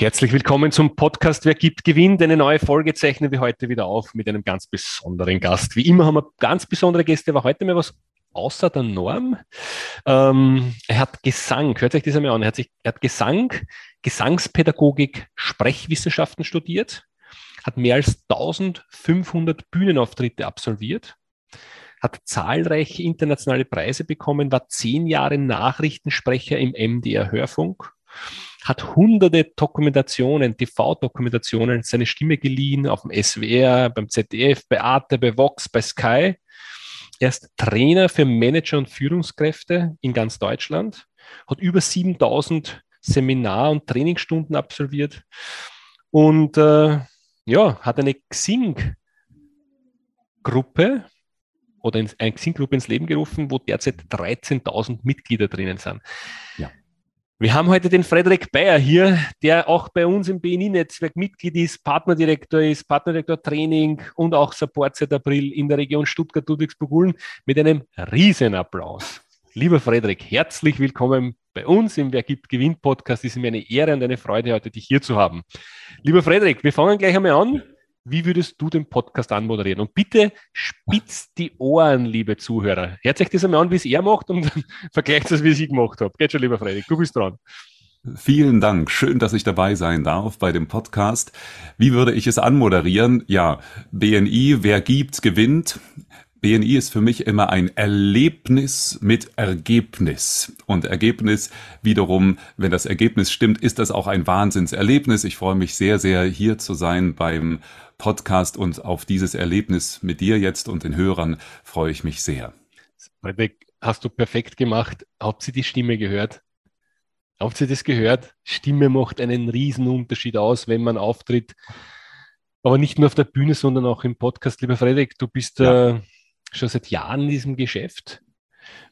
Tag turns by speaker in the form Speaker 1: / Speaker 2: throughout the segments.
Speaker 1: Herzlich willkommen zum Podcast Wer gibt, gewinnt. Eine neue Folge zeichnen wir heute wieder auf mit einem ganz besonderen Gast. Wie immer haben wir ganz besondere Gäste, aber heute mal was außer der Norm. Ähm, er hat Gesang, hört euch das einmal an, er hat, sich, er hat Gesang, Gesangspädagogik, Sprechwissenschaften studiert, hat mehr als 1500 Bühnenauftritte absolviert, hat zahlreiche internationale Preise bekommen, war zehn Jahre Nachrichtensprecher im MDR Hörfunk hat hunderte Dokumentationen, TV-Dokumentationen, seine Stimme geliehen auf dem SWR, beim ZDF, bei Arte, bei Vox, bei Sky. Er ist Trainer für Manager und Führungskräfte in ganz Deutschland, hat über 7000 Seminar- und Trainingsstunden absolviert und äh, ja, hat eine Xing-Gruppe oder eine Xing-Gruppe ins Leben gerufen, wo derzeit 13.000 Mitglieder drinnen sind. Ja. Wir haben heute den Frederik Bayer hier, der auch bei uns im BNI-Netzwerk Mitglied ist, Partnerdirektor ist, Partnerdirektor Training und auch Support seit April in der Region Stuttgart-Ludwigsburg-Ulm mit einem riesen Applaus. Lieber Frederik, herzlich willkommen bei uns im Wer gibt Gewinn Podcast. Es ist mir eine Ehre und eine Freude, heute dich hier zu haben. Lieber Frederik, wir fangen gleich einmal an wie würdest du den Podcast anmoderieren? Und bitte spitzt die Ohren, liebe Zuhörer. Hört euch das einmal an, wie es er macht und vergleicht es, wie ich gemacht habe. Geht schon, lieber Fredrik, du bist dran.
Speaker 2: Vielen Dank. Schön, dass ich dabei sein darf bei dem Podcast. Wie würde ich es anmoderieren? Ja, BNI, wer gibt, gewinnt. BNI ist für mich immer ein Erlebnis mit Ergebnis. Und Ergebnis wiederum, wenn das Ergebnis stimmt, ist das auch ein Wahnsinnserlebnis. Ich freue mich sehr, sehr hier zu sein beim Podcast und auf dieses Erlebnis mit dir jetzt und den Hörern freue ich mich sehr.
Speaker 1: Hast du perfekt gemacht. Habt ihr die Stimme gehört? Habt ihr das gehört? Stimme macht einen riesen Unterschied aus, wenn man auftritt. Aber nicht nur auf der Bühne, sondern auch im Podcast. Lieber Frederik, du bist ja. äh, schon seit Jahren in diesem Geschäft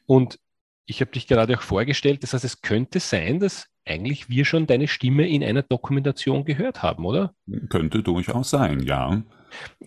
Speaker 1: und ich habe dich gerade auch vorgestellt. Das heißt, es könnte sein, dass eigentlich wir schon deine Stimme in einer Dokumentation gehört haben, oder?
Speaker 2: Könnte durchaus sein, ja.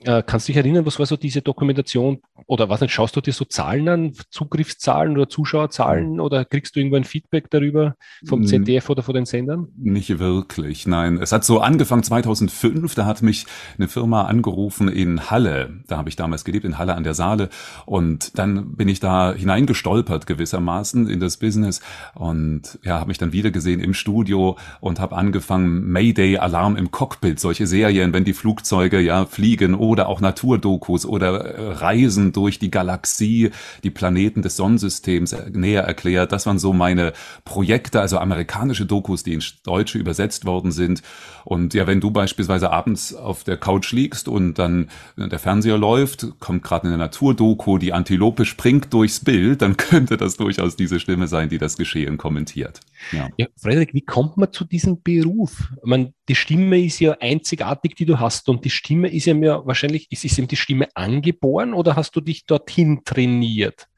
Speaker 1: Äh, kannst du dich erinnern, was war so diese Dokumentation? Oder was nicht, schaust du dir so Zahlen an, Zugriffszahlen oder Zuschauerzahlen oder kriegst du irgendwo ein Feedback darüber vom ZDF oder von den Sendern?
Speaker 2: Nicht wirklich, nein. Es hat so angefangen 2005, da hat mich eine Firma angerufen in Halle. Da habe ich damals gelebt, in Halle an der Saale. Und dann bin ich da hineingestolpert gewissermaßen in das Business und ja, habe mich dann wieder gesehen im Studio und habe angefangen, Mayday, Alarm im Cockpit, solche Serien, wenn die Flugzeuge ja fliegen Fliegen oder auch Naturdokus oder äh, Reisen durch die Galaxie, die Planeten des Sonnensystems äh, näher erklärt. Das waren so meine Projekte, also amerikanische Dokus, die ins Deutsche übersetzt worden sind. Und ja, wenn du beispielsweise abends auf der Couch liegst und dann der Fernseher läuft, kommt gerade eine Naturdoku, die Antilope springt durchs Bild, dann könnte das durchaus diese Stimme sein, die das Geschehen kommentiert.
Speaker 1: Ja. ja Frederik, wie kommt man zu diesem Beruf? Man, die Stimme ist ja einzigartig, die du hast und die Stimme ist ja mir wahrscheinlich, ist, ist ihm die Stimme angeboren oder hast du dich dorthin trainiert?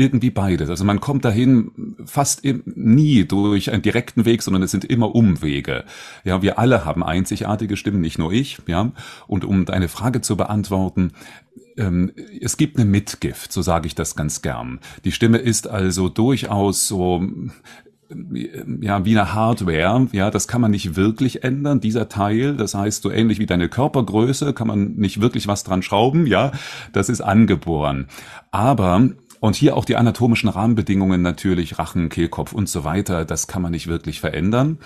Speaker 2: Irgendwie beides. Also man kommt dahin fast nie durch einen direkten Weg, sondern es sind immer Umwege. Ja, wir alle haben einzigartige Stimmen, nicht nur ich. Ja, und um deine Frage zu beantworten, ähm, es gibt eine Mitgift, so sage ich das ganz gern. Die Stimme ist also durchaus so ja, wie eine Hardware, ja, das kann man nicht wirklich ändern, dieser Teil, das heißt, so ähnlich wie deine Körpergröße, kann man nicht wirklich was dran schrauben, ja, das ist angeboren. Aber und hier auch die anatomischen Rahmenbedingungen natürlich, Rachen, Kehlkopf und so weiter, das kann man nicht wirklich verändern.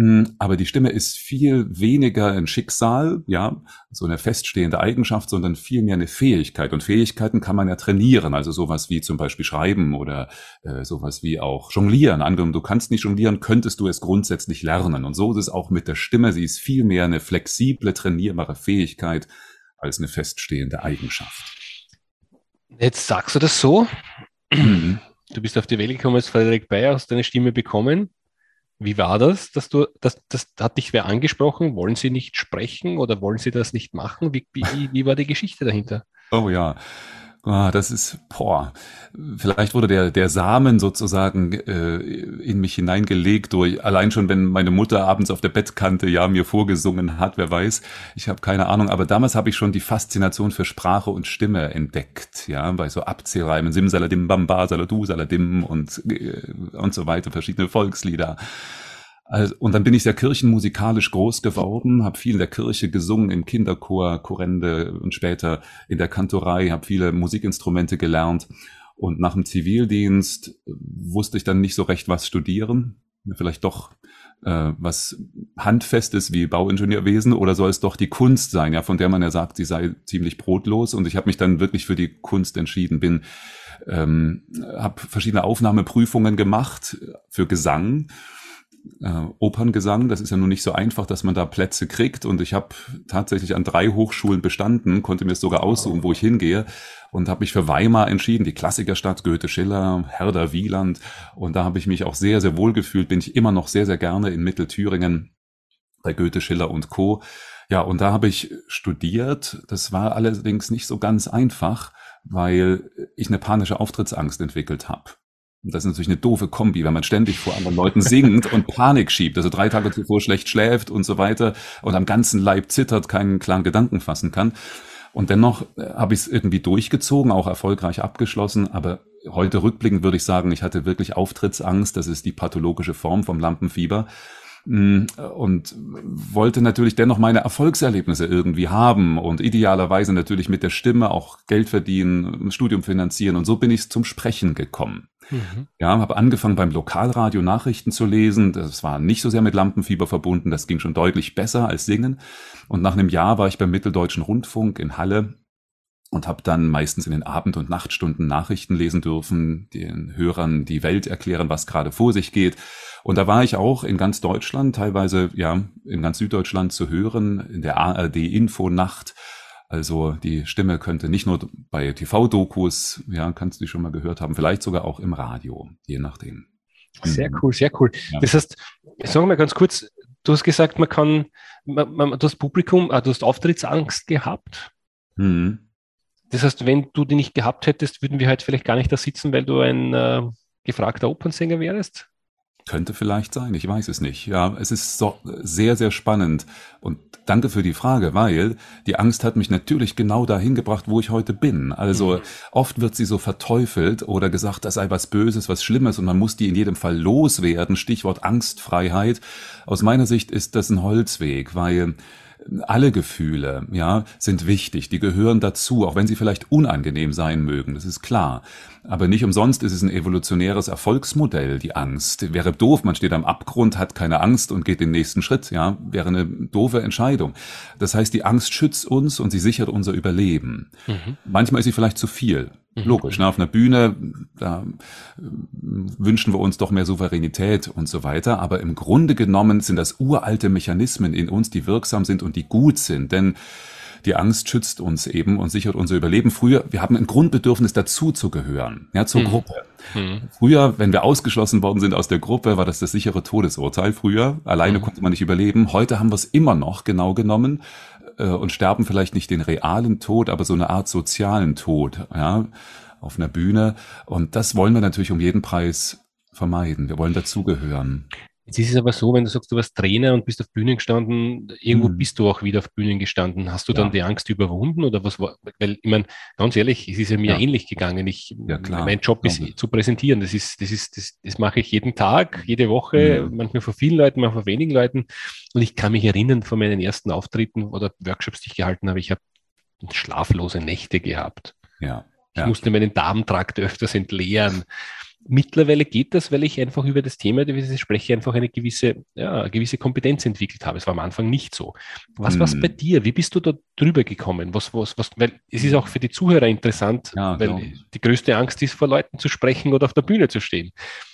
Speaker 2: Hm, aber die Stimme ist viel weniger ein Schicksal, ja, so eine feststehende Eigenschaft, sondern vielmehr eine Fähigkeit. Und Fähigkeiten kann man ja trainieren, also sowas wie zum Beispiel Schreiben oder äh, sowas wie auch Jonglieren. Angenommen, du kannst nicht jonglieren, könntest du es grundsätzlich lernen. Und so ist es auch mit der Stimme. Sie ist vielmehr eine flexible, trainierbare Fähigkeit als eine feststehende Eigenschaft.
Speaker 1: Jetzt sagst du das so. Mhm. Du bist auf die Welt gekommen als Frederik Bayer, hast deine Stimme bekommen Wie war das, dass du, das, das hat dich wer angesprochen? Wollen Sie nicht sprechen oder wollen Sie das nicht machen? Wie, wie, wie war die Geschichte dahinter?
Speaker 2: Oh ja, Ah, das ist, boah, vielleicht wurde der, der Samen sozusagen äh, in mich hineingelegt durch, allein schon, wenn meine Mutter abends auf der Bettkante ja mir vorgesungen hat, wer weiß, ich habe keine Ahnung, aber damals habe ich schon die Faszination für Sprache und Stimme entdeckt, ja, bei so Abzählreimen, Simsaladim, Bamba, Saladu, Saladim und, äh, und so weiter, verschiedene Volkslieder. Also, und dann bin ich sehr kirchenmusikalisch groß geworden, habe viel in der Kirche gesungen, im Kinderchor, Chorende und später in der Kantorei, habe viele Musikinstrumente gelernt. Und nach dem Zivildienst wusste ich dann nicht so recht, was studieren. Vielleicht doch äh, was Handfestes wie Bauingenieurwesen oder soll es doch die Kunst sein, ja, von der man ja sagt, sie sei ziemlich brotlos. Und ich habe mich dann wirklich für die Kunst entschieden, bin ähm, habe verschiedene Aufnahmeprüfungen gemacht für Gesang äh, Operngesang. Das ist ja nun nicht so einfach, dass man da Plätze kriegt. Und ich habe tatsächlich an drei Hochschulen bestanden, konnte mir sogar aussuchen, wo ich hingehe und habe mich für Weimar entschieden, die Klassikerstadt Goethe, Schiller, Herder, Wieland. Und da habe ich mich auch sehr, sehr wohl gefühlt. Bin ich immer noch sehr, sehr gerne in Mittelthüringen bei Goethe, Schiller und Co. Ja, und da habe ich studiert. Das war allerdings nicht so ganz einfach, weil ich eine panische Auftrittsangst entwickelt habe. Und das ist natürlich eine doofe Kombi, wenn man ständig vor anderen Leuten singt und Panik schiebt, also drei Tage zuvor schlecht schläft und so weiter und am ganzen Leib zittert, keinen klaren Gedanken fassen kann. Und dennoch äh, habe ich es irgendwie durchgezogen, auch erfolgreich abgeschlossen. Aber heute rückblickend würde ich sagen, ich hatte wirklich Auftrittsangst. Das ist die pathologische Form vom Lampenfieber. Mm, und wollte natürlich dennoch meine Erfolgserlebnisse irgendwie haben und idealerweise natürlich mit der Stimme auch Geld verdienen, Studium finanzieren. Und so bin ich zum Sprechen gekommen. Mhm. Ja, habe angefangen beim Lokalradio Nachrichten zu lesen. Das war nicht so sehr mit Lampenfieber verbunden. Das ging schon deutlich besser als Singen. Und nach einem Jahr war ich beim Mitteldeutschen Rundfunk in Halle und habe dann meistens in den Abend- und Nachtstunden Nachrichten lesen dürfen, den Hörern die Welt erklären, was gerade vor sich geht. Und da war ich auch in ganz Deutschland, teilweise ja in ganz Süddeutschland zu hören, in der ARD Infonacht also die Stimme könnte nicht nur bei TV-Dokus, ja, kannst du die schon mal gehört haben, vielleicht sogar auch im Radio, je nachdem.
Speaker 1: Sehr mhm. cool, sehr cool. Ja. Das heißt, sagen wir ganz kurz, du hast gesagt, man kann, man, man, du hast Publikum, äh, du hast Auftrittsangst gehabt. Mhm. Das heißt, wenn du die nicht gehabt hättest, würden wir halt vielleicht gar nicht da sitzen, weil du ein äh, gefragter Opernsänger wärst?
Speaker 2: Könnte vielleicht sein, ich weiß es nicht. Ja, es ist so sehr, sehr spannend. Und danke für die Frage, weil die Angst hat mich natürlich genau dahin gebracht, wo ich heute bin. Also mhm. oft wird sie so verteufelt oder gesagt, das sei was Böses, was Schlimmes und man muss die in jedem Fall loswerden. Stichwort Angstfreiheit. Aus meiner Sicht ist das ein Holzweg, weil alle Gefühle, ja, sind wichtig. Die gehören dazu, auch wenn sie vielleicht unangenehm sein mögen. Das ist klar. Aber nicht umsonst ist es ein evolutionäres Erfolgsmodell, die Angst. Wäre doof, man steht am Abgrund, hat keine Angst und geht den nächsten Schritt, ja, wäre eine doofe Entscheidung. Das heißt, die Angst schützt uns und sie sichert unser Überleben. Mhm. Manchmal ist sie vielleicht zu viel. Mhm. Logisch, ne? auf einer Bühne, da äh, wünschen wir uns doch mehr Souveränität und so weiter. Aber im Grunde genommen sind das uralte Mechanismen in uns, die wirksam sind und die gut sind. Denn die Angst schützt uns eben und sichert unser Überleben. Früher, wir haben ein Grundbedürfnis dazu zu gehören, ja, zur mhm. Gruppe. Mhm. Früher, wenn wir ausgeschlossen worden sind aus der Gruppe, war das das sichere Todesurteil. Früher, alleine mhm. konnte man nicht überleben. Heute haben wir es immer noch genau genommen äh, und sterben vielleicht nicht den realen Tod, aber so eine Art sozialen Tod, ja, auf einer Bühne. Und das wollen wir natürlich um jeden Preis vermeiden. Wir wollen dazugehören.
Speaker 1: Jetzt ist es aber so, wenn du sagst, du warst Trainer und bist auf Bühnen gestanden, irgendwo mhm. bist du auch wieder auf Bühnen gestanden. Hast du ja. dann die Angst überwunden oder was war? Weil, ich meine, ganz ehrlich, es ist ja mir ja. ähnlich gegangen. Ich, ja, klar. Mein Job ist zu präsentieren. Das ist, das ist, das, das mache ich jeden Tag, jede Woche, mhm. manchmal vor vielen Leuten, manchmal vor wenigen Leuten. Und ich kann mich erinnern von meinen ersten Auftritten oder Workshops, die ich gehalten habe, ich habe schlaflose Nächte gehabt. Ja. Ich musste meinen Darmtrakt öfters entleeren. Mittlerweile geht das, weil ich einfach über das Thema, über das ich spreche, einfach eine gewisse, ja, gewisse Kompetenz entwickelt habe. Es war am Anfang nicht so. Was hm. war es bei dir? Wie bist du da drüber gekommen? Was, was, was, weil es ist auch für die Zuhörer interessant, ja, weil genau. die größte Angst ist, vor Leuten zu sprechen oder auf der Bühne zu stehen.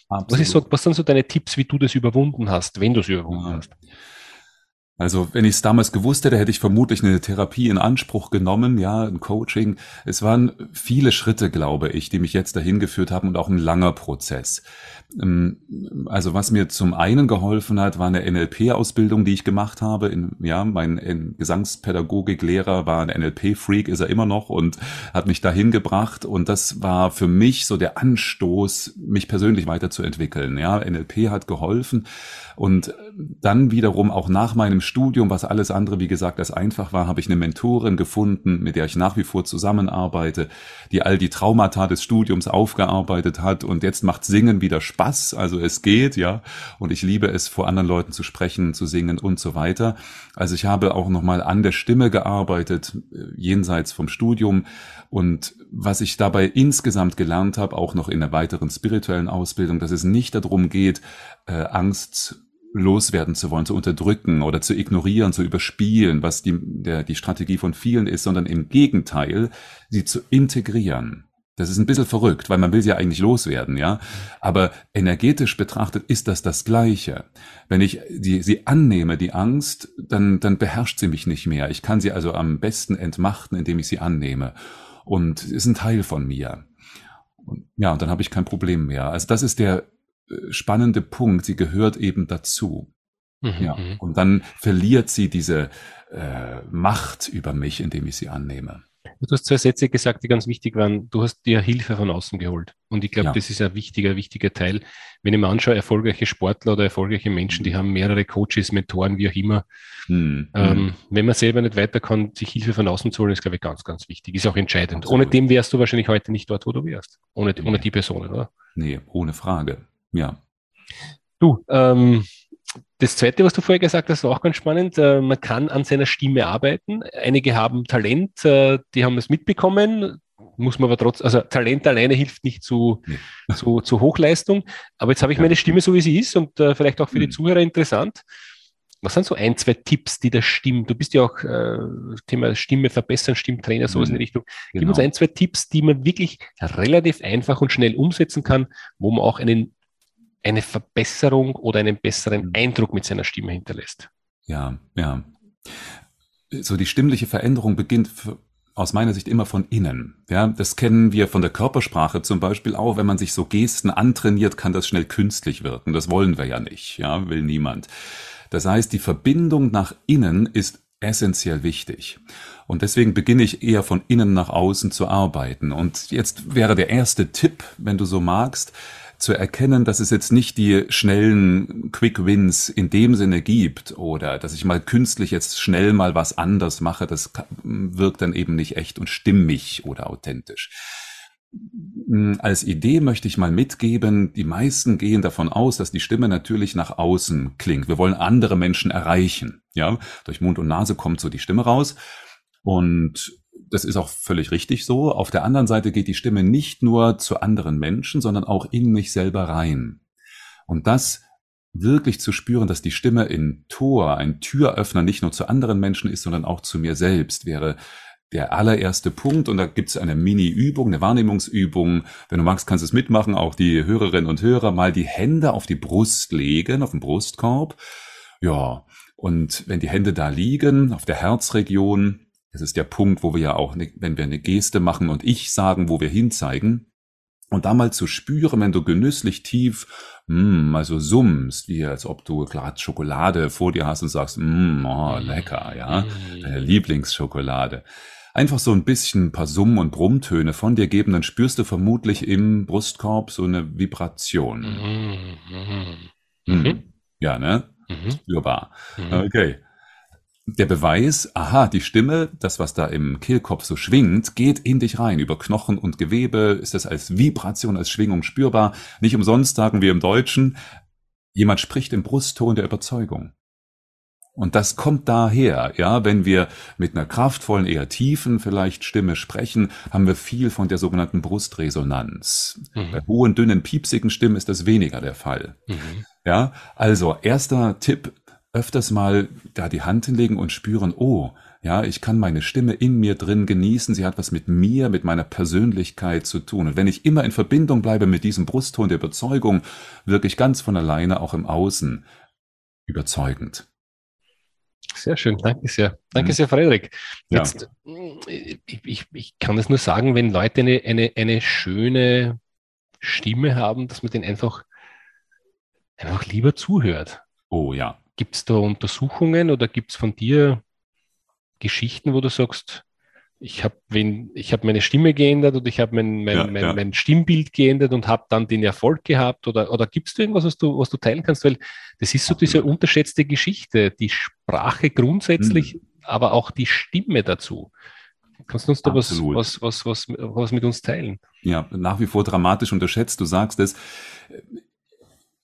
Speaker 1: Was, ist so, was sind so deine Tipps, wie du das überwunden hast, wenn du es überwunden ja. hast?
Speaker 2: Also wenn ich es damals gewusst hätte, hätte ich vermutlich eine Therapie in Anspruch genommen, ja, ein Coaching. Es waren viele Schritte, glaube ich, die mich jetzt dahin geführt haben und auch ein langer Prozess. Ähm, also was mir zum einen geholfen hat, war eine NLP-Ausbildung, die ich gemacht habe. In, ja, mein Gesangspädagogiklehrer war ein NLP-Freak, ist er immer noch und hat mich dahin gebracht. Und das war für mich so der Anstoß, mich persönlich weiterzuentwickeln. Ja, NLP hat geholfen. Und dann wiederum auch nach meinem Studium, was alles andere, wie gesagt, als einfach war, habe ich eine Mentorin gefunden, mit der ich nach wie vor zusammenarbeite, die all die Traumata des Studiums aufgearbeitet hat. Und jetzt macht Singen wieder Spaß. Also es geht, ja. Und ich liebe es, vor anderen Leuten zu sprechen, zu singen und so weiter. Also ich habe auch nochmal an der Stimme gearbeitet, äh, jenseits vom Studium. Und was ich dabei insgesamt gelernt habe, auch noch in einer weiteren spirituellen Ausbildung, dass es nicht darum geht, äh, Angst loswerden zu wollen, zu unterdrücken oder zu ignorieren, zu überspielen, was die, der, die Strategie von vielen ist, sondern im Gegenteil, sie zu integrieren. Das ist ein bisschen verrückt, weil man will sie ja eigentlich loswerden, ja. Aber energetisch betrachtet ist das das Gleiche. Wenn ich die, sie annehme, die Angst, dann, dann beherrscht sie mich nicht mehr. Ich kann sie also am besten entmachten, indem ich sie annehme. Und ist ein Teil von mir. Und, ja, und dann habe ich kein Problem mehr. Also das ist der spannende Punkt. Sie gehört eben dazu. Mhm. Ja. Mhm. Und dann verliert sie diese äh, Macht über mich, indem ich sie annehme.
Speaker 1: Du hast zwei Sätze gesagt, die ganz wichtig waren. Du hast dir Hilfe von außen geholt. Und ich glaube, ja. das ist ein wichtiger, wichtiger Teil. Wenn ich mir anschaue, erfolgreiche Sportler oder erfolgreiche Menschen, die haben mehrere Coaches, Mentoren, wie auch immer. Hm. Ähm, hm. wenn man selber nicht weiter kann, sich Hilfe von außen zu holen, ist, glaube ich, ganz, ganz wichtig. Ist auch entscheidend. Absolut. Ohne dem wärst du wahrscheinlich heute nicht dort, wo du wärst. Ohne, nee. ohne die Personen, oder?
Speaker 2: Nee, ohne Frage. Ja.
Speaker 1: Du, ähm, das Zweite, was du vorher gesagt hast, war auch ganz spannend. Äh, man kann an seiner Stimme arbeiten. Einige haben Talent, äh, die haben es mitbekommen. Muss man aber trotzdem, also Talent alleine hilft nicht zu, nee. zu, zu Hochleistung. Aber jetzt habe ich meine Stimme so, wie sie ist und äh, vielleicht auch für die mhm. Zuhörer interessant. Was sind so ein, zwei Tipps, die da stimmen? Du bist ja auch äh, Thema Stimme verbessern, Stimmtrainer, sowas mhm. in die Richtung. Gib genau. uns ein, zwei Tipps, die man wirklich relativ einfach und schnell umsetzen kann, wo man auch einen eine Verbesserung oder einen besseren. Eindruck mit seiner Stimme hinterlässt.
Speaker 2: Ja, ja. So die stimmliche Veränderung beginnt aus meiner Sicht immer von innen. Ja, das kennen wir von der Körpersprache zum Beispiel auch. Wenn man sich so Gesten antrainiert, kann das schnell künstlich wirken. Das wollen wir ja nicht. Ja, will niemand. Das heißt, die Verbindung nach innen ist essentiell wichtig. Und deswegen beginne ich eher von innen nach außen zu arbeiten. Und jetzt wäre der erste Tipp, wenn du so magst, zu erkennen, dass es jetzt nicht die schnellen Quick Wins in dem Sinne gibt oder dass ich mal künstlich jetzt schnell mal was anders mache, das wirkt dann eben nicht echt und stimmig oder authentisch. Hm, als Idee möchte ich mal mitgeben, die meisten gehen davon aus, dass die Stimme natürlich nach außen klingt. Wir wollen andere Menschen erreichen. Ja, durch Mund und Nase kommt so die Stimme raus. Und das ist auch völlig richtig so. Auf der anderen Seite geht die Stimme nicht nur zu anderen Menschen, sondern auch in mich selber rein. Und das wirklich zu spüren, dass die Stimme in Tor, ein Türöffner nicht nur zu anderen Menschen ist, sondern auch zu mir selbst, wäre der allererste Punkt. Und da gibt es eine Mini-Übung, eine Wahrnehmungsübung. Wenn du magst, kannst du es mitmachen. Auch die Hörerinnen und Hörer mal die Hände auf die Brust legen, auf den Brustkorb. Ja, und wenn die Hände da liegen, auf der Herzregion, das ist der Punkt, wo wir ja auch, ne, wenn wir eine Geste machen und ich sagen, wo wir hinzeigen, und da mal zu spüren, wenn du genüsslich tief, mm, also summst, wie als ob du gerade Schokolade vor dir hast und sagst, mm, oh, lecker, ja, deine Lieblingsschokolade. Einfach so ein bisschen ein paar Summen und Brummtöne von dir geben, dann spürst du vermutlich im Brustkorb so eine Vibration. Mhm. Mhm. Ja, ne? Mhm. Spürbar. Mhm. Okay der Beweis, aha, die Stimme, das, was da im Kehlkopf so schwingt, geht in dich rein. Über Knochen und Gewebe ist das als Vibration, als Schwingung spürbar. Nicht umsonst sagen wir im Deutschen, jemand spricht im Brustton der Überzeugung. Und das kommt daher, ja, wenn wir mit einer kraftvollen, eher tiefen vielleicht Stimme sprechen, haben wir viel von der sogenannten Brustresonanz. Mhm. Bei hohen, dünnen, piepsigen Stimmen ist das weniger der Fall. Mhm. Ja, also erster Tipp, öfters mal da die Hand hinlegen und spüren, oh, ja, ich kann meine Stimme in mir drin genießen, sie hat was mit mir, mit meiner Persönlichkeit zu tun. Und wenn ich immer in Verbindung bleibe mit diesem Brustton der Überzeugung, wirklich ganz von alleine auch im Außen überzeugend.
Speaker 1: Sehr schön, danke sehr. Danke mhm. sehr, Frederik. Jetzt, ja. ich, ich, ich kann es nur sagen, wenn Leute eine, eine, eine schöne Stimme haben, dass man den einfach einfach lieber zuhört.
Speaker 2: Oh ja.
Speaker 1: Gibt es da Untersuchungen oder gibt es von dir Geschichten, wo du sagst, ich habe hab meine Stimme geändert oder ich habe mein, mein, ja, mein, ja. mein, Stimmbild geändert und habe dann den Erfolg gehabt? Oder, oder gibt es irgendwas, was du, was du teilen kannst? Weil das ist so diese unterschätzte Geschichte, die Sprache grundsätzlich, mhm. aber auch die Stimme dazu. Kannst du uns da was, was, was, was, was mit uns teilen?
Speaker 2: Ja, nach wie vor dramatisch unterschätzt. Du sagst es.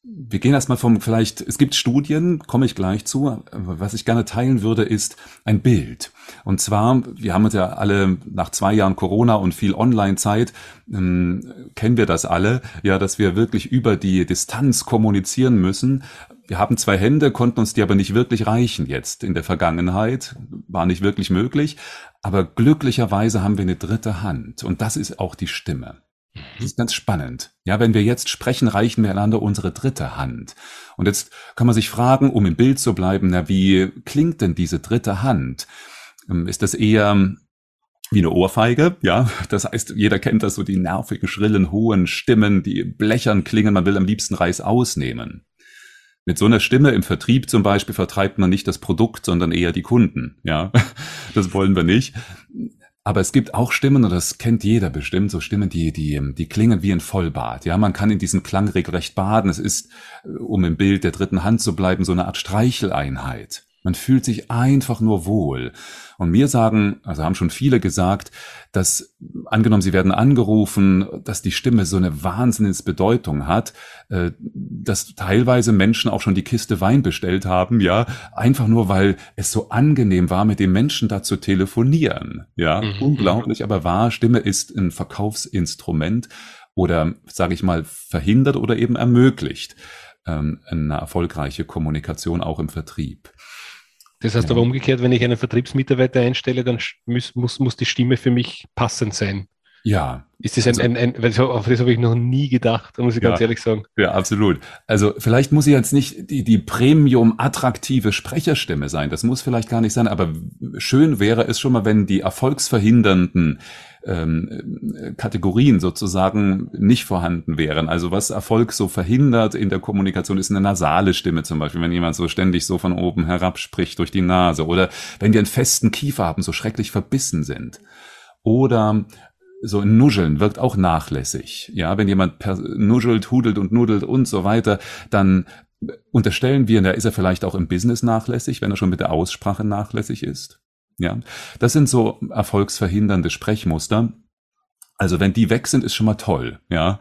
Speaker 2: Wir gehen erstmal vom vielleicht, es gibt Studien, komme ich gleich zu. Was ich gerne teilen würde, ist ein Bild. Und zwar, wir haben uns ja alle nach zwei Jahren Corona und viel Online-Zeit, ähm, kennen wir das alle, ja, dass wir wirklich über die Distanz kommunizieren müssen. Wir haben zwei Hände, konnten uns die aber nicht wirklich reichen jetzt in der Vergangenheit, war nicht wirklich möglich. Aber glücklicherweise haben wir eine dritte Hand und das ist auch die Stimme. Das ist ganz spannend. Ja, wenn wir jetzt sprechen, reichen wir einander unsere dritte Hand. Und jetzt kann man sich fragen, um im Bild zu bleiben, na, wie klingt denn diese dritte Hand? Ähm, ist das eher wie eine Ohrfeige, ja. Das heißt, jeder kennt das so, die nervigen, schrillen, hohen Stimmen, die blechern klingen, man will am liebsten Reis ausnehmen. Mit so einer Stimme im Vertrieb zum Beispiel vertreibt man nicht das Produkt, sondern eher die Kunden, ja. Das wollen wir nicht. Aber es gibt auch Stimmen, und das kennt jeder bestimmt, so Stimmen, die, die, die klingen wie ein Vollbad. Ja, man kann in diesem Klang regelrecht baden. Es ist, um im Bild der dritten Hand zu bleiben, so eine Art Streicheleinheit. Man fühlt sich einfach nur wohl. Und mir sagen, also haben schon viele gesagt, dass angenommen, sie werden angerufen, dass die Stimme so eine Wahnsinnsbedeutung hat, äh, dass teilweise Menschen auch schon die Kiste Wein bestellt haben, ja, einfach nur weil es so angenehm war, mit dem Menschen da zu telefonieren. Ja, mhm. unglaublich, aber wahr, Stimme ist ein Verkaufsinstrument oder, sage ich mal, verhindert oder eben ermöglicht ähm, eine erfolgreiche Kommunikation auch im Vertrieb.
Speaker 1: Das heißt ja. aber umgekehrt, wenn ich einen Vertriebsmitarbeiter einstelle, dann muss, muss, muss die Stimme für mich passend sein.
Speaker 2: Ja.
Speaker 1: Ist das ein, also, ein, ein, auf das habe ich noch nie gedacht, muss ich ja, ganz ehrlich sagen.
Speaker 2: Ja, absolut. Also vielleicht muss sie jetzt nicht die, die Premium-attraktive Sprecherstimme sein. Das muss vielleicht gar nicht sein, aber schön wäre es schon mal, wenn die erfolgsverhindernden ähm, Kategorien sozusagen nicht vorhanden wären. Also was Erfolg so verhindert in der Kommunikation ist eine nasale Stimme zum Beispiel, wenn jemand so ständig so von oben herab spricht durch die Nase oder wenn die einen festen Kiefer haben, so schrecklich verbissen sind. Oder so Nuscheln wirkt auch nachlässig. Ja, wenn jemand nuschelt, hudelt und nudelt und so weiter, dann unterstellen wir, da ist er vielleicht auch im Business nachlässig, wenn er schon mit der Aussprache nachlässig ist. Ja, das sind so erfolgsverhindernde Sprechmuster. Also wenn die weg sind, ist schon mal toll. Ja,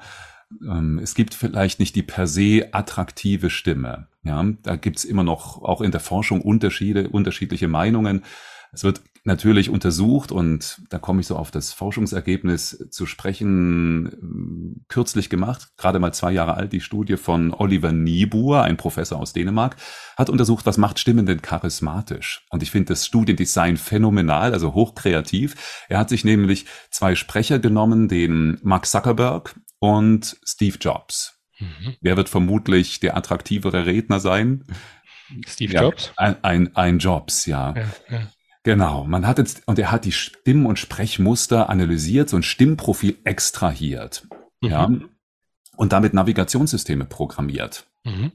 Speaker 2: ähm, es gibt vielleicht nicht die per se attraktive Stimme. Ja, da gibt's immer noch auch in der Forschung Unterschiede, unterschiedliche Meinungen. Es wird natürlich untersucht und da komme ich so auf das Forschungsergebnis zu sprechen, kürzlich gemacht, gerade mal zwei Jahre alt, die Studie von Oliver Niebuhr, ein Professor aus Dänemark, hat untersucht, was macht Stimmen denn charismatisch? Und ich finde das Studiendesign phänomenal, also hochkreativ. Er hat sich nämlich zwei Sprecher genommen, den Mark Zuckerberg und Steve Jobs. Mhm. Wer wird vermutlich der attraktivere Redner sein?
Speaker 1: Steve ja, Jobs?
Speaker 2: Ein, ein, ein Jobs, ja. ja, ja. Genau, man hat jetzt, und er hat die Stimm- und Sprechmuster analysiert, so ein Stimmprofil extrahiert. Mhm. Ja. Und damit Navigationssysteme programmiert. Mhm.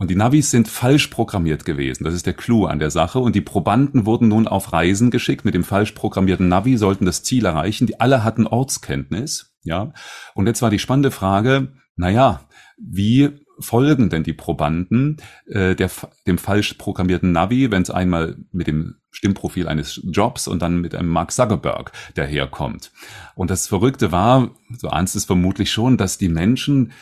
Speaker 2: Und die Navis sind falsch programmiert gewesen. Das ist der Clou an der Sache. Und die Probanden wurden nun auf Reisen geschickt mit dem falsch programmierten Navi, sollten das Ziel erreichen. Die alle hatten Ortskenntnis. Ja. Und jetzt war die spannende Frage, naja, wie folgen denn die Probanden äh, der, dem falsch programmierten Navi, wenn es einmal mit dem Stimmprofil eines Jobs und dann mit einem Mark Zuckerberg daherkommt. Und das Verrückte war, so ahnst es vermutlich schon, dass die Menschen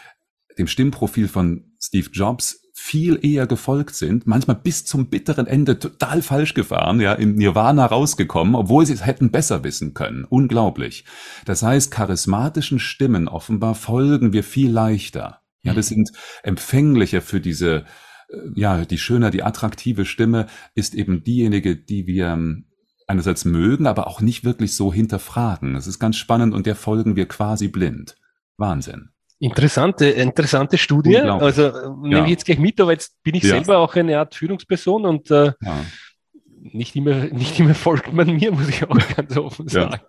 Speaker 2: dem Stimmprofil von Steve Jobs viel eher gefolgt sind, manchmal bis zum bitteren Ende total falsch gefahren, ja, im Nirvana rausgekommen, obwohl sie es hätten besser wissen können. Unglaublich. Das heißt, charismatischen Stimmen offenbar folgen wir viel leichter. Ja, wir sind empfänglicher für diese, äh, ja, die schöner, die attraktive Stimme ist eben diejenige, die wir ähm, einerseits mögen, aber auch nicht wirklich so hinterfragen. Das ist ganz spannend und der folgen wir quasi blind. Wahnsinn.
Speaker 1: Interessante, interessante Studie. Also äh, nehme ja. ich jetzt gleich mit, aber jetzt bin ich ja. selber auch eine Art Führungsperson und äh, ja. nicht, immer, nicht immer folgt man mir, muss ich auch ganz offen sagen.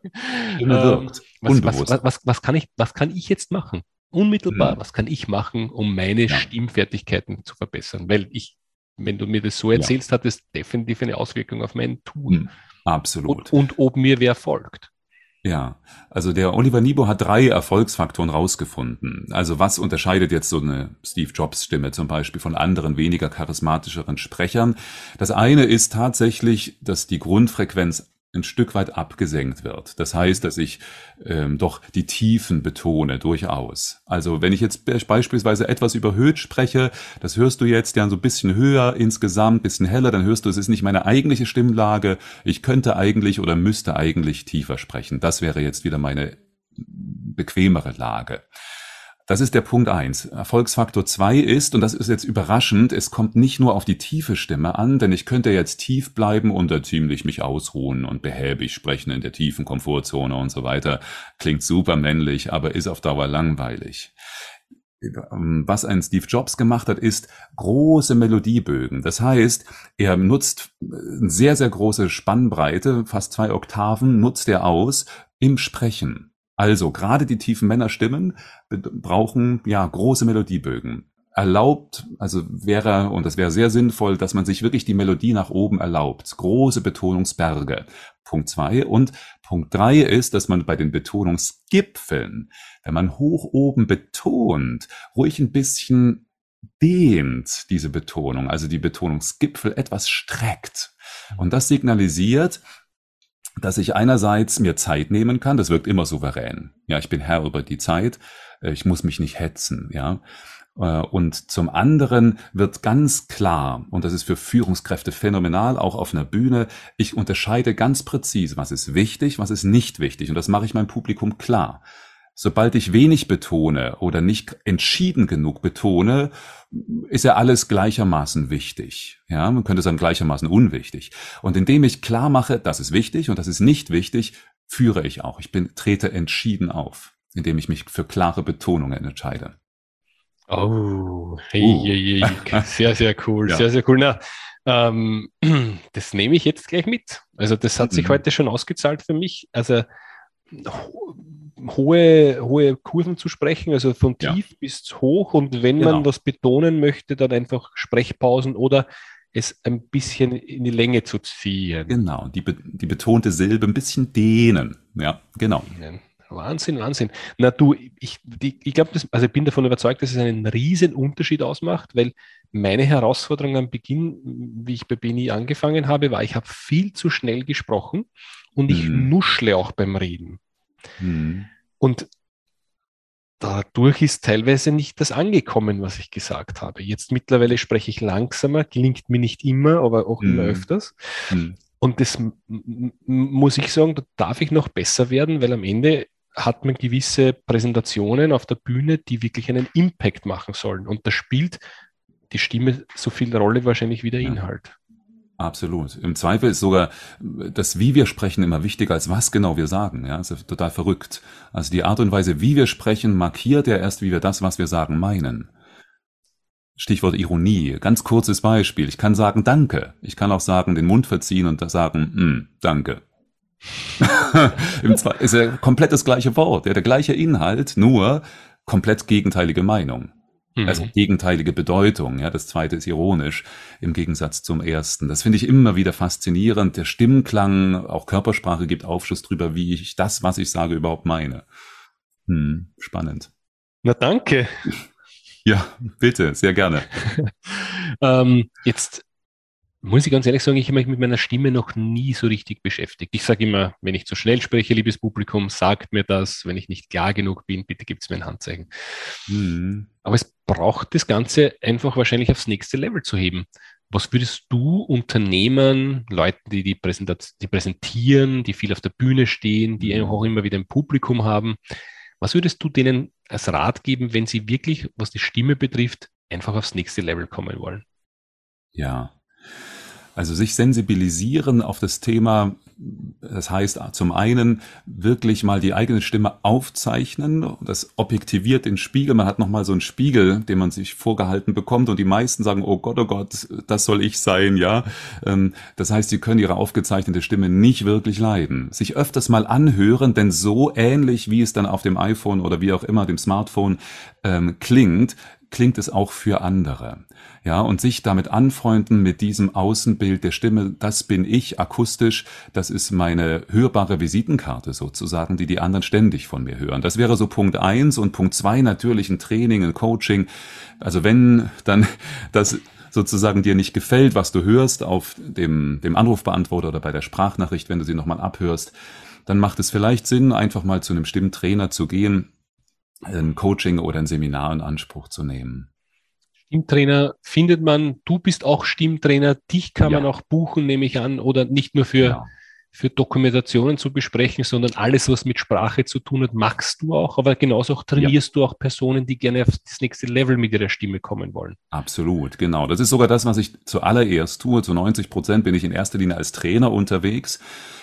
Speaker 1: Ähm, was, was, was, was, kann ich, was kann ich jetzt machen? Unmittelbar, mhm. was kann ich machen, um meine ja. Stimmfertigkeiten zu verbessern? Weil ich, wenn du mir das so erzählst, ja. hat es definitiv eine Auswirkung auf mein Tun. Mhm.
Speaker 2: Absolut.
Speaker 1: Und, und ob mir wer folgt.
Speaker 2: Ja, also der Oliver Nibo hat drei Erfolgsfaktoren rausgefunden. Also was unterscheidet jetzt so eine Steve Jobs Stimme zum Beispiel von anderen weniger charismatischeren Sprechern? Das eine ist tatsächlich, dass die Grundfrequenz ein Stück weit abgesenkt wird. Das heißt, dass ich ähm, doch die Tiefen betone, durchaus. Also wenn ich jetzt beispielsweise etwas überhöht spreche, das hörst du jetzt ja so ein bisschen höher insgesamt, bisschen heller, dann hörst du, es ist nicht meine eigentliche Stimmlage. Ich könnte eigentlich oder müsste eigentlich tiefer sprechen. Das wäre jetzt wieder meine bequemere Lage. Das ist der Punkt eins. Erfolgsfaktor zwei ist, und das ist jetzt überraschend, es kommt nicht nur auf die tiefe Stimme an, denn ich könnte jetzt tief bleiben und da ziemlich mich ausruhen und behäbig sprechen in der tiefen Komfortzone und so weiter. Klingt super männlich, aber ist auf Dauer langweilig. Was ein Steve Jobs gemacht hat, ist große Melodiebögen. Das heißt, er nutzt eine sehr, sehr große Spannbreite, fast zwei Oktaven, nutzt er aus im Sprechen. Also gerade die tiefen Männerstimmen brauchen ja große Melodiebögen. Erlaubt, also wäre, und das wäre sehr sinnvoll, dass man sich wirklich die Melodie nach oben erlaubt. Große Betonungsberge. Punkt zwei. Und Punkt drei ist, dass man bei den Betonungsgipfeln, wenn man hoch oben betont, ruhig ein bisschen dehnt, diese Betonung, also die Betonungsgipfel etwas streckt. Und das signalisiert, dass ich einerseits mir Zeit nehmen kann, das wirkt immer souverän. Ja, ich bin Herr über die Zeit, äh, ich muss mich nicht hetzen, ja. Äh, und zum anderen wird ganz klar, und das ist für Führungskräfte phänomenal, auch auf einer Bühne, ich unterscheide ganz präzise, was ist wichtig, was ist nicht wichtig. Und das mache ich meinem Publikum klar. Sobald ich wenig betone oder nicht entschieden genug betone, ist ja alles gleichermaßen wichtig. Ja, man könnte sagen gleichermaßen unwichtig. Und indem ich klar mache, das ist wichtig und das ist nicht wichtig, führe ich auch. Ich bin, trete entschieden auf, indem ich mich für klare Betonungen entscheide.
Speaker 1: Oh, hey, uh. hey, hey. sehr, sehr cool, ja. sehr, sehr cool. Na, ähm, das nehme ich jetzt gleich mit. Also das hat sich mhm. heute schon ausgezahlt für mich. Also hohe, hohe Kurven zu sprechen, also von tief ja. bis hoch. Und wenn genau. man was betonen möchte, dann einfach Sprechpausen oder es ein bisschen in die Länge zu ziehen.
Speaker 2: Genau, die, die betonte Silbe ein bisschen dehnen. Ja, genau.
Speaker 1: Wahnsinn, Wahnsinn. Na du, ich, ich glaube, also ich bin davon überzeugt, dass es einen riesen Unterschied ausmacht, weil meine Herausforderung am Beginn, wie ich bei BNI angefangen habe, war, ich habe viel zu schnell gesprochen und ich mhm. nuschle auch beim Reden. Mhm. Und dadurch ist teilweise nicht das angekommen, was ich gesagt habe. Jetzt mittlerweile spreche ich langsamer, klingt mir nicht immer, aber auch mhm. immer öfters. Mhm. Und das muss ich sagen, da darf ich noch besser werden, weil am Ende hat man gewisse Präsentationen auf der Bühne, die wirklich einen Impact machen sollen. Und da spielt die Stimme so viel Rolle wahrscheinlich wie der ja. Inhalt.
Speaker 2: Absolut. Im Zweifel ist sogar das, wie wir sprechen, immer wichtiger als was genau wir sagen. Ja, das ist total verrückt. Also die Art und Weise, wie wir sprechen, markiert ja erst, wie wir das, was wir sagen, meinen. Stichwort Ironie. Ganz kurzes Beispiel. Ich kann sagen Danke. Ich kann auch sagen, den Mund verziehen und sagen hm, Danke. Im Zweifel ist ja komplett das gleiche Wort, ja, der gleiche Inhalt, nur komplett gegenteilige Meinung. Mhm. Also gegenteilige Bedeutung. Ja, das zweite ist ironisch im Gegensatz zum ersten. Das finde ich immer wieder faszinierend. Der Stimmklang, auch Körpersprache gibt Aufschluss darüber, wie ich das, was ich sage, überhaupt meine. Hm, spannend.
Speaker 1: Na danke.
Speaker 2: Ja, bitte, sehr gerne.
Speaker 1: ähm, jetzt muss ich ganz ehrlich sagen, ich habe mich mit meiner Stimme noch nie so richtig beschäftigt. Ich sage immer, wenn ich zu schnell spreche, liebes Publikum, sagt mir das. Wenn ich nicht klar genug bin, bitte gibt es mir ein Handzeichen. Mhm. Aber es braucht das Ganze einfach wahrscheinlich aufs nächste Level zu heben. Was würdest du Unternehmen, Leuten, die die, Präsentat die präsentieren, die viel auf der Bühne stehen, die mhm. auch immer wieder ein Publikum haben, was würdest du denen als Rat geben, wenn sie wirklich, was die Stimme betrifft, einfach aufs nächste Level kommen wollen?
Speaker 2: Ja, also sich sensibilisieren auf das Thema das heißt zum einen wirklich mal die eigene Stimme aufzeichnen. Das objektiviert den Spiegel. Man hat nochmal so einen Spiegel, den man sich vorgehalten bekommt und die meisten sagen, oh Gott, oh Gott, das soll ich sein, ja. Ähm, das heißt, sie können ihre aufgezeichnete Stimme nicht wirklich leiden. Sich öfters mal anhören, denn so ähnlich wie es dann auf dem iPhone oder wie auch immer dem Smartphone ähm, klingt, klingt es auch für andere. Ja, und sich damit anfreunden mit diesem Außenbild der Stimme, das bin ich akustisch, das ist meine hörbare Visitenkarte sozusagen, die die anderen ständig von mir hören. Das wäre so Punkt eins und Punkt zwei natürlich ein Training, ein Coaching. Also wenn dann das sozusagen dir nicht gefällt, was du hörst auf dem, dem Anrufbeantworter oder bei der Sprachnachricht, wenn du sie nochmal abhörst, dann macht es vielleicht Sinn, einfach mal zu einem Stimmtrainer zu gehen, ein Coaching oder ein Seminar in Anspruch zu nehmen.
Speaker 1: Stimmtrainer findet man, du bist auch Stimmtrainer, dich kann ja. man auch buchen, nehme ich an, oder nicht nur für, ja. für Dokumentationen zu besprechen, sondern alles, was mit Sprache zu tun hat, machst du auch, aber genauso auch trainierst ja. du auch Personen, die gerne auf das nächste Level mit ihrer Stimme kommen wollen.
Speaker 2: Absolut, genau. Das ist sogar das, was ich zuallererst tue. Zu 90 Prozent bin ich in erster Linie als Trainer unterwegs.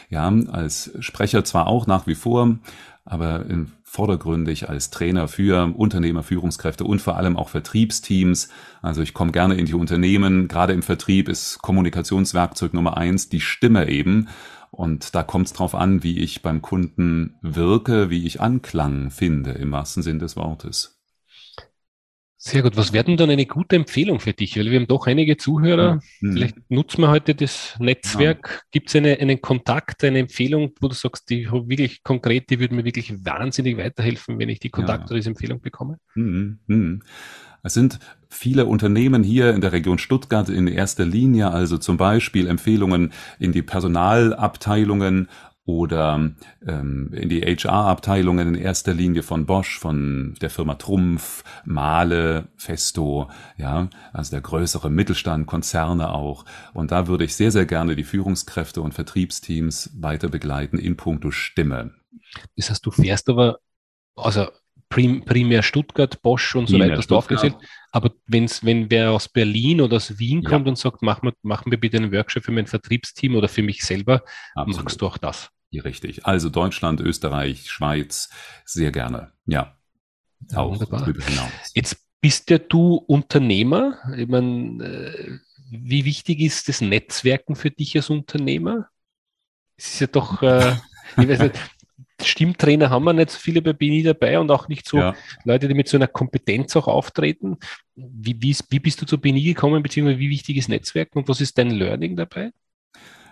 Speaker 2: Ja, als Sprecher zwar auch nach wie vor, aber vordergründig als Trainer für Unternehmer, Führungskräfte und vor allem auch Vertriebsteams. Also ich komme gerne in die Unternehmen. Gerade im Vertrieb ist Kommunikationswerkzeug Nummer eins die Stimme eben. Und da kommt es drauf an, wie ich beim Kunden wirke, wie ich Anklang finde, im wahrsten Sinn des Wortes.
Speaker 1: Sehr gut. Was wäre denn dann eine gute Empfehlung für dich? Weil wir haben doch einige Zuhörer. Mhm. Vielleicht nutzen wir heute das Netzwerk. Ja. Gibt es eine, einen Kontakt, eine Empfehlung, wo du sagst, die wirklich konkret, die würde mir wirklich wahnsinnig weiterhelfen, wenn ich die Kontakt ja. oder diese Empfehlung bekomme? Mhm.
Speaker 2: Mhm. Es sind viele Unternehmen hier in der Region Stuttgart in erster Linie, also zum Beispiel Empfehlungen in die Personalabteilungen oder ähm, in die HR-Abteilungen in erster Linie von Bosch, von der Firma Trumpf, Mahle, Festo, ja, also der größere Mittelstand, Konzerne auch. Und da würde ich sehr, sehr gerne die Führungskräfte und Vertriebsteams weiter begleiten in puncto Stimme.
Speaker 1: Das heißt, du fährst aber, also prim, primär Stuttgart, Bosch und so weiter, hast du aufgezählt. Aber wenn's, wenn wer aus Berlin oder aus Wien ja. kommt und sagt, mach mal, machen wir bitte einen Workshop für mein Vertriebsteam oder für mich selber, Absolut. machst du auch das.
Speaker 2: Richtig. Also Deutschland, Österreich, Schweiz, sehr gerne. Ja.
Speaker 1: Auch Wunderbar. Jetzt bist ja du Unternehmer. Ich meine, äh, wie wichtig ist das Netzwerken für dich als Unternehmer? Es ist ja doch, äh, ich weiß nicht, Stimmtrainer haben wir nicht so viele bei BNI dabei und auch nicht so ja. Leute, die mit so einer Kompetenz auch auftreten. Wie, wie, wie bist du zu BNI gekommen, beziehungsweise wie wichtig ist Netzwerken und was ist dein Learning dabei?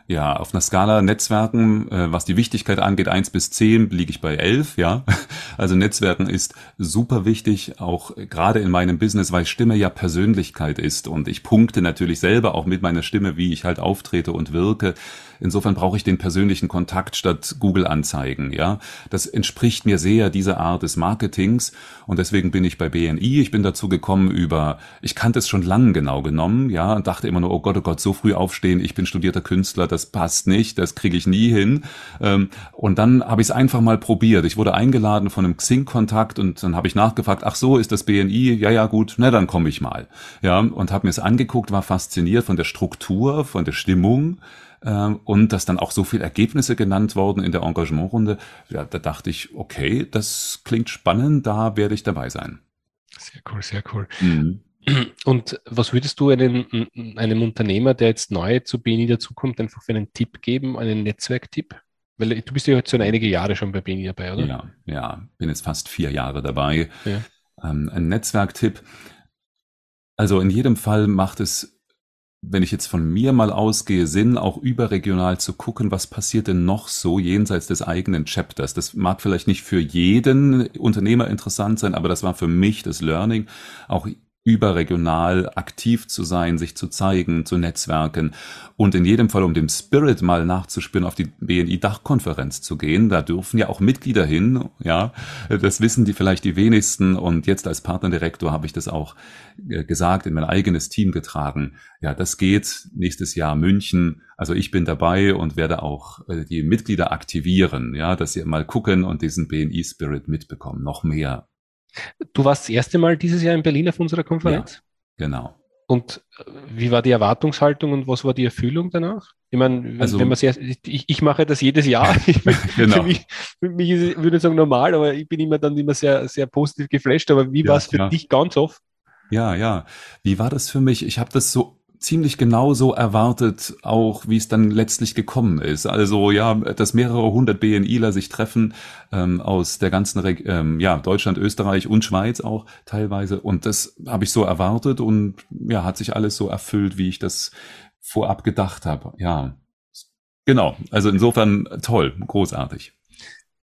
Speaker 2: Ja, auf einer Skala Netzwerken, äh, was die Wichtigkeit angeht, eins bis zehn liege ich bei elf. ja. Also Netzwerken ist super wichtig, auch gerade in meinem Business, weil Stimme ja Persönlichkeit ist und ich punkte natürlich selber auch mit meiner Stimme, wie ich halt auftrete und wirke. Insofern brauche ich den persönlichen Kontakt statt Google-Anzeigen. Ja, das entspricht mir sehr dieser Art des Marketings und deswegen bin ich bei BNI. Ich bin dazu gekommen über, ich kannte es schon lange genau genommen, ja, und dachte immer nur, oh Gott, oh Gott, so früh aufstehen. Ich bin studierter Künstler, das passt nicht, das kriege ich nie hin. Ähm, und dann habe ich es einfach mal probiert. Ich wurde eingeladen von einem Xing-Kontakt und dann habe ich nachgefragt, ach so, ist das BNI? Ja, ja, gut, na dann komme ich mal. Ja, und habe mir es angeguckt, war fasziniert von der Struktur, von der Stimmung ähm, und dass dann auch so viele Ergebnisse genannt worden in der Engagementrunde, ja, da dachte ich, okay, das klingt spannend, da werde ich dabei sein.
Speaker 1: Sehr cool, sehr cool. Mhm. Und was würdest du einem, einem Unternehmer, der jetzt neu zu BNI dazukommt, einfach für einen Tipp geben, einen Netzwerktipp? Weil du bist ja jetzt schon einige Jahre schon bei BNI dabei, oder?
Speaker 2: Ja, ja, bin jetzt fast vier Jahre dabei. Ja. Ähm, ein Netzwerktipp. Also in jedem Fall macht es wenn ich jetzt von mir mal ausgehe, Sinn, auch überregional zu gucken, was passiert denn noch so jenseits des eigenen Chapters. Das mag vielleicht nicht für jeden Unternehmer interessant sein, aber das war für mich das Learning, auch überregional aktiv zu sein, sich zu zeigen, zu netzwerken und in jedem Fall, um dem Spirit mal nachzuspüren, auf die BNI-Dachkonferenz zu gehen. Da dürfen ja auch Mitglieder hin, ja. Das wissen die vielleicht die wenigsten und jetzt als Partnerdirektor habe ich das auch äh, gesagt, in mein eigenes Team getragen. Ja, das geht nächstes Jahr München. Also ich bin dabei und werde auch äh, die Mitglieder aktivieren, ja, dass sie mal gucken und diesen BNI-Spirit mitbekommen, noch mehr
Speaker 1: Du warst das erste Mal dieses Jahr in Berlin auf unserer Konferenz?
Speaker 2: Ja, genau.
Speaker 1: und äh, wie war die Erwartungshaltung und was war die Erfüllung danach? Ich meine, also, wenn man sehr, ich, ich mache das jedes Jahr. genau. Für mich, für mich ist würde ich sagen, normal, aber ich bin immer dann immer sehr, sehr positiv geflasht. Aber wie ja, war es für ja. dich ganz oft?
Speaker 2: Ja, ja. Wie war das für mich? Ich habe das so ziemlich genauso erwartet, auch wie es dann letztlich gekommen ist. Also ja, dass mehrere hundert BNIler sich treffen ähm, aus der ganzen Re ähm, ja, Deutschland, Österreich und Schweiz auch teilweise. Und das habe ich so erwartet und ja, hat sich alles so erfüllt, wie ich das vorab gedacht habe. Ja, genau. Also insofern toll, großartig.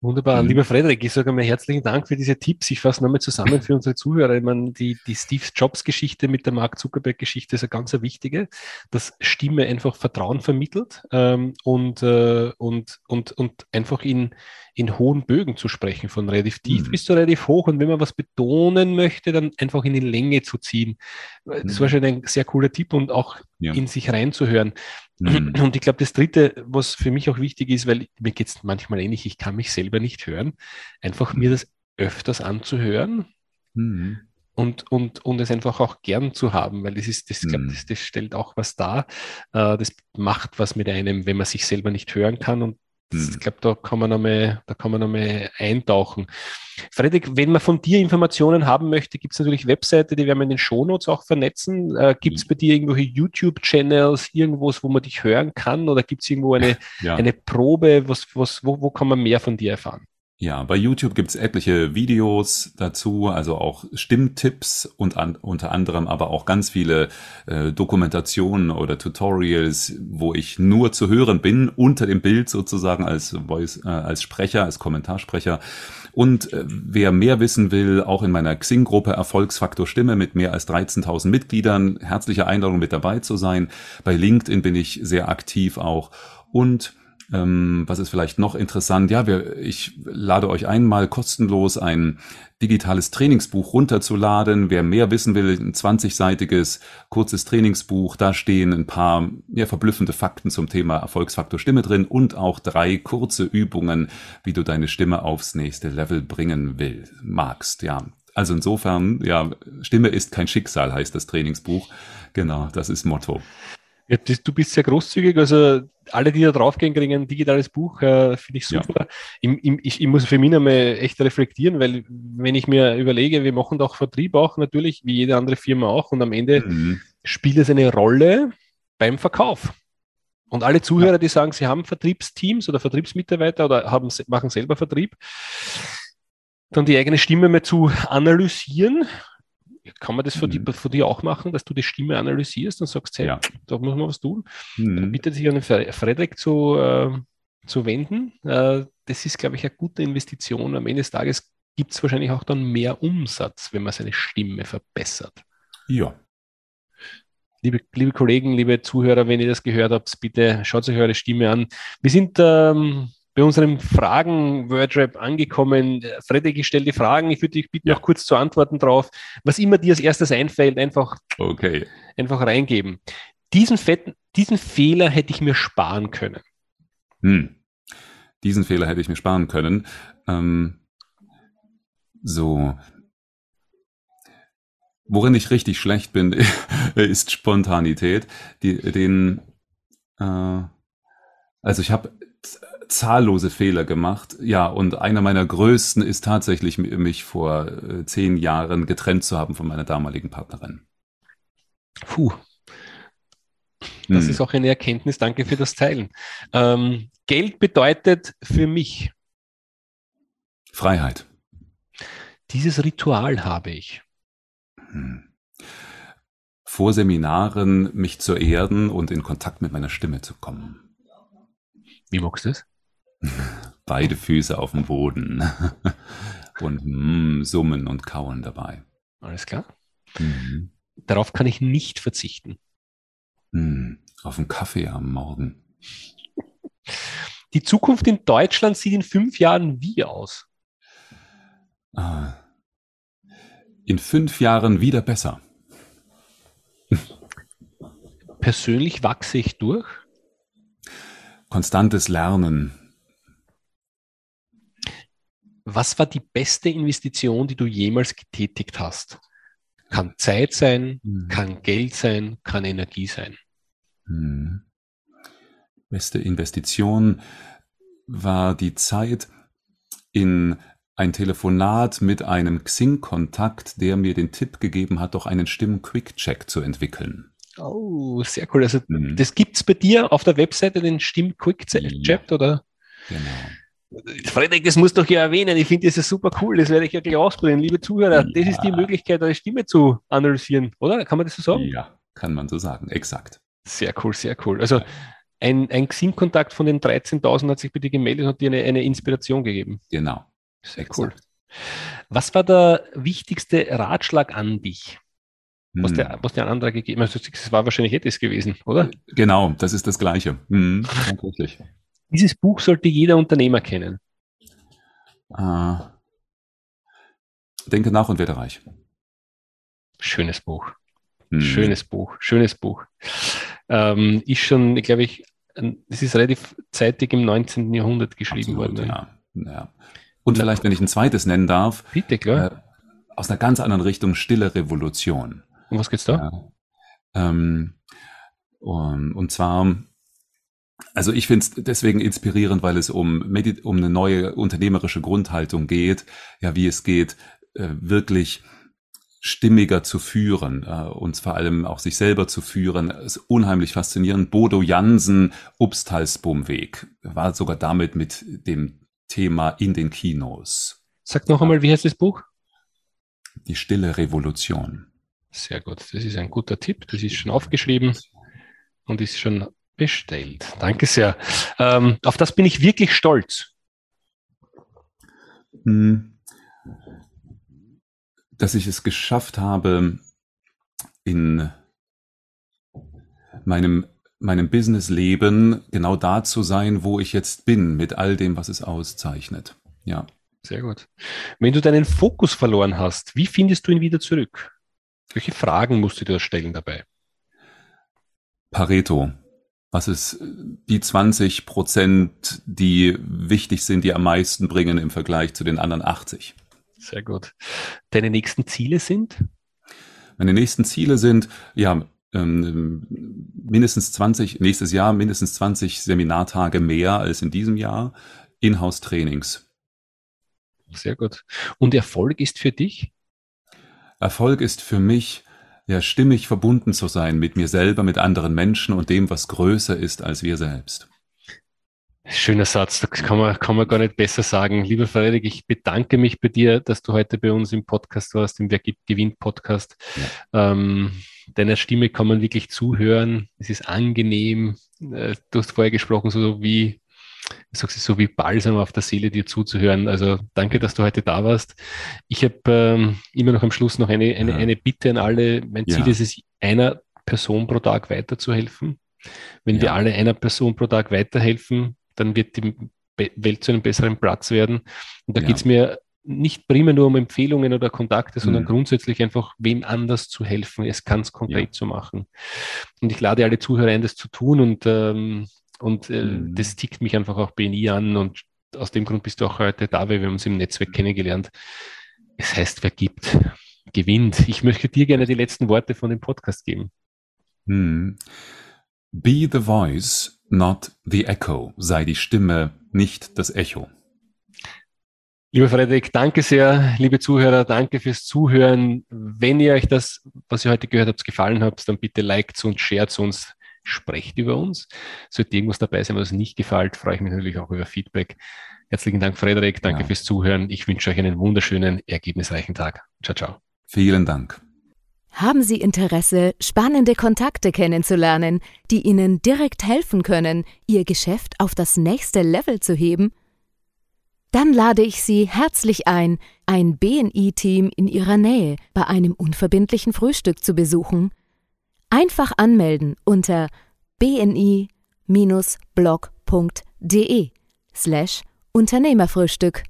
Speaker 1: Wunderbar. Mhm. Lieber Frederik, ich sage einmal herzlichen Dank für diese Tipps. Ich fasse nochmal zusammen für unsere Zuhörer. Ich meine, die, die Steve Jobs-Geschichte mit der Mark Zuckerberg-Geschichte ist eine ganz wichtige, dass Stimme einfach Vertrauen vermittelt ähm, und, äh, und, und, und einfach in, in hohen Bögen zu sprechen, von relativ tief mhm. bis zu relativ hoch. Und wenn man was betonen möchte, dann einfach in die Länge zu ziehen. Das mhm. war schon ein sehr cooler Tipp und auch ja. in sich reinzuhören. Mhm. Und ich glaube, das Dritte, was für mich auch wichtig ist, weil mir geht es manchmal ähnlich, ich kann mich selber nicht hören, einfach mir das öfters anzuhören. Mhm und, und, und es einfach auch gern zu haben, weil das ist, das, glaub, mhm. das, das stellt auch was dar. Äh, das macht was mit einem, wenn man sich selber nicht hören kann. Und hm. Ich glaube, da kann man nochmal, da kann man nochmal eintauchen. Frederik, wenn man von dir Informationen haben möchte, gibt es natürlich Webseite, die werden wir in den Shownotes auch vernetzen. Äh, gibt es hm. bei dir irgendwelche YouTube-Channels, irgendwas, wo man dich hören kann? Oder gibt es irgendwo eine, ja. eine Probe? Was, was, wo, wo kann man mehr von dir erfahren?
Speaker 2: Ja, bei YouTube gibt's etliche Videos dazu, also auch Stimmtipps und an, unter anderem aber auch ganz viele äh, Dokumentationen oder Tutorials, wo ich nur zu hören bin, unter dem Bild sozusagen als Voice, äh, als Sprecher, als Kommentarsprecher. Und äh, wer mehr wissen will, auch in meiner Xing-Gruppe Erfolgsfaktor Stimme mit mehr als 13.000 Mitgliedern, herzliche Einladung mit dabei zu sein. Bei LinkedIn bin ich sehr aktiv auch. Und ähm, was ist vielleicht noch interessant? Ja, wir, ich lade euch einmal kostenlos ein digitales Trainingsbuch runterzuladen. Wer mehr wissen will, ein 20-seitiges kurzes Trainingsbuch. Da stehen ein paar ja, verblüffende Fakten zum Thema Erfolgsfaktor Stimme drin und auch drei kurze Übungen, wie du deine Stimme aufs nächste Level bringen will, magst. Ja, also insofern, ja, Stimme ist kein Schicksal, heißt das Trainingsbuch. Genau, das ist Motto.
Speaker 1: Ja, das, du bist sehr großzügig. Also alle, die da draufgehen, kriegen ein digitales Buch. Äh, Finde ich super. Ja. Ich, ich, ich, muss für mich einmal echt reflektieren, weil wenn ich mir überlege, wir machen doch Vertrieb auch natürlich, wie jede andere Firma auch. Und am Ende mhm. spielt es eine Rolle beim Verkauf. Und alle Zuhörer, die sagen, sie haben Vertriebsteams oder Vertriebsmitarbeiter oder haben, machen selber Vertrieb, dann die eigene Stimme mal zu analysieren kann man das für, mhm. die, für die auch machen, dass du die Stimme analysierst und sagst, hey, ja. da muss man was tun? Mhm. Dann bittet sich an den Frederik zu, äh, zu wenden. Äh, das ist, glaube ich, eine gute Investition. Am Ende des Tages gibt es wahrscheinlich auch dann mehr Umsatz, wenn man seine Stimme verbessert.
Speaker 2: Ja.
Speaker 1: Liebe, liebe Kollegen, liebe Zuhörer, wenn ihr das gehört habt, bitte schaut euch eure Stimme an. Wir sind ähm, bei unseren Fragen WordRap angekommen. Frederik, ich stelle die Fragen. Ich würde dich bitten, ja. noch kurz zu antworten drauf. Was immer dir als erstes einfällt, einfach,
Speaker 2: okay.
Speaker 1: einfach reingeben. Diesen, fetten, diesen Fehler hätte ich mir sparen können.
Speaker 2: Hm. Diesen Fehler hätte ich mir sparen können. Ähm, so. Worin ich richtig schlecht bin, ist Spontanität. Die, den, äh, also ich habe zahllose Fehler gemacht. Ja, und einer meiner größten ist tatsächlich, mich vor äh, zehn Jahren getrennt zu haben von meiner damaligen Partnerin.
Speaker 1: Puh. Das hm. ist auch eine Erkenntnis. Danke für das Teilen. Ähm, Geld bedeutet für mich
Speaker 2: Freiheit.
Speaker 1: Dieses Ritual habe ich. Hm.
Speaker 2: Vor Seminaren mich zu erden und in Kontakt mit meiner Stimme zu kommen.
Speaker 1: Wie magst du es?
Speaker 2: Beide Füße auf dem Boden und mm, summen und kauen dabei.
Speaker 1: Alles klar. Mhm. Darauf kann ich nicht verzichten.
Speaker 2: Mm, auf einen Kaffee am Morgen.
Speaker 1: Die Zukunft in Deutschland sieht in fünf Jahren wie aus?
Speaker 2: Ah. In fünf Jahren wieder besser.
Speaker 1: Persönlich wachse ich durch?
Speaker 2: Konstantes Lernen,
Speaker 1: was war die beste Investition, die du jemals getätigt hast? Kann Zeit sein, mhm. kann Geld sein, kann Energie sein.
Speaker 2: Mhm. Beste Investition war die Zeit in ein Telefonat mit einem Xing-Kontakt, der mir den Tipp gegeben hat, doch einen Stimm-Quick-Check zu entwickeln.
Speaker 1: Oh, sehr cool. Also mhm. das gibt es bei dir auf der Webseite, den Stimm-Quick-Check, ja. oder? Genau. Frederik, das musst du doch ja erwähnen. Ich finde das ist super cool. Das werde ich ja gleich ausprobieren. Liebe Zuhörer, ja. das ist die Möglichkeit, eure Stimme zu analysieren, oder? Kann man das so sagen?
Speaker 2: Ja, kann man so sagen. Exakt.
Speaker 1: Sehr cool, sehr cool. Also ein, ein Xing-Kontakt von den 13.000 hat sich dir gemeldet und hat dir eine, eine Inspiration gegeben.
Speaker 2: Genau.
Speaker 1: Sehr Exakt. cool. Was war der wichtigste Ratschlag an dich? Was, hm. der, was der andere gegeben hat? Das war wahrscheinlich etwas gewesen, oder?
Speaker 2: Genau, das ist das Gleiche. Hm,
Speaker 1: Dieses Buch sollte jeder Unternehmer kennen.
Speaker 2: Äh, denke nach und werde reich.
Speaker 1: Schönes Buch. Hm. Schönes Buch. Schönes Buch. Ähm, ist schon, glaube ich, es ist relativ zeitig im 19. Jahrhundert geschrieben Absolut, worden.
Speaker 2: Ja, ja. Und vielleicht, wenn ich ein zweites nennen darf.
Speaker 1: Bitte, klar. Äh,
Speaker 2: aus einer ganz anderen Richtung, Stille Revolution.
Speaker 1: Um was geht's da?
Speaker 2: Ja. Ähm, und, und zwar, also ich finde es deswegen inspirierend, weil es um, um eine neue unternehmerische Grundhaltung geht, ja, wie es geht, äh, wirklich stimmiger zu führen, äh, uns vor allem auch sich selber zu führen, ist unheimlich faszinierend. Bodo Jansen, Upstalsbumweg, war sogar damit mit dem Thema in den Kinos.
Speaker 1: Sag noch einmal, wie heißt das Buch?
Speaker 2: Die stille Revolution.
Speaker 1: Sehr gut, das ist ein guter Tipp. Das ist schon aufgeschrieben und ist schon bestellt. Danke sehr. Ähm, auf das bin ich wirklich stolz.
Speaker 2: Hm. Dass ich es geschafft habe, in meinem, meinem Businessleben genau da zu sein, wo ich jetzt bin, mit all dem, was es auszeichnet. Ja.
Speaker 1: Sehr gut. Wenn du deinen Fokus verloren hast, wie findest du ihn wieder zurück? Welche Fragen musst du dir stellen dabei?
Speaker 2: Pareto. Was ist die 20 Prozent, die wichtig sind, die am meisten bringen im Vergleich zu den anderen 80?
Speaker 1: Sehr gut. Deine nächsten Ziele sind?
Speaker 2: Meine nächsten Ziele sind, ja, ähm, mindestens 20, nächstes Jahr mindestens 20 Seminartage mehr als in diesem Jahr, Inhouse-Trainings.
Speaker 1: Sehr gut. Und Erfolg ist für dich?
Speaker 2: Erfolg ist für mich, ja, stimmig verbunden zu sein mit mir selber, mit anderen Menschen und dem, was größer ist als wir selbst.
Speaker 1: Schöner Satz, das kann man, kann man gar nicht besser sagen. Lieber Frederik, ich bedanke mich bei dir, dass du heute bei uns im Podcast warst, im Wer gibt gewinnt Podcast. Ja. Ähm, deiner Stimme kann man wirklich zuhören. Es ist angenehm. Äh, du hast vorher gesprochen, so wie ich sage so wie Balsam auf der Seele, dir zuzuhören. Also danke, dass du heute da warst. Ich habe ähm, immer noch am Schluss noch eine, eine, ja. eine Bitte an alle. Mein Ziel ja. ist es, einer Person pro Tag weiterzuhelfen. Wenn ja. wir alle einer Person pro Tag weiterhelfen, dann wird die Welt zu einem besseren Platz werden. Und da ja. geht es mir nicht primär nur um Empfehlungen oder Kontakte, sondern mhm. grundsätzlich einfach wem anders zu helfen, es ganz konkret ja. zu machen. Und ich lade alle Zuhörer ein, das zu tun und ähm, und äh, mhm. das tickt mich einfach auch BNI an und aus dem Grund bist du auch heute da, weil wir uns im Netzwerk kennengelernt. Es heißt, wer gibt, gewinnt. Ich möchte dir gerne die letzten Worte von dem Podcast geben.
Speaker 2: Mhm. Be the voice, not the echo. Sei die Stimme, nicht das Echo.
Speaker 1: Lieber Frederik, danke sehr, liebe Zuhörer, danke fürs Zuhören. Wenn ihr euch das, was ihr heute gehört habt, gefallen habt, dann bitte liked uns, shared uns, sprecht über uns. Sollte irgendwas dabei sein, was nicht gefällt, freue ich mich natürlich auch über Feedback. Herzlichen Dank, Frederik. Danke ja. fürs Zuhören. Ich wünsche euch einen wunderschönen, ergebnisreichen Tag. Ciao, ciao.
Speaker 2: Vielen Dank.
Speaker 3: Haben Sie Interesse, spannende Kontakte kennenzulernen, die Ihnen direkt helfen können, Ihr Geschäft auf das nächste Level zu heben? Dann lade ich Sie herzlich ein, ein BNI-Team in Ihrer Nähe bei einem unverbindlichen Frühstück zu besuchen. Einfach anmelden unter bni-blog.de slash Unternehmerfrühstück.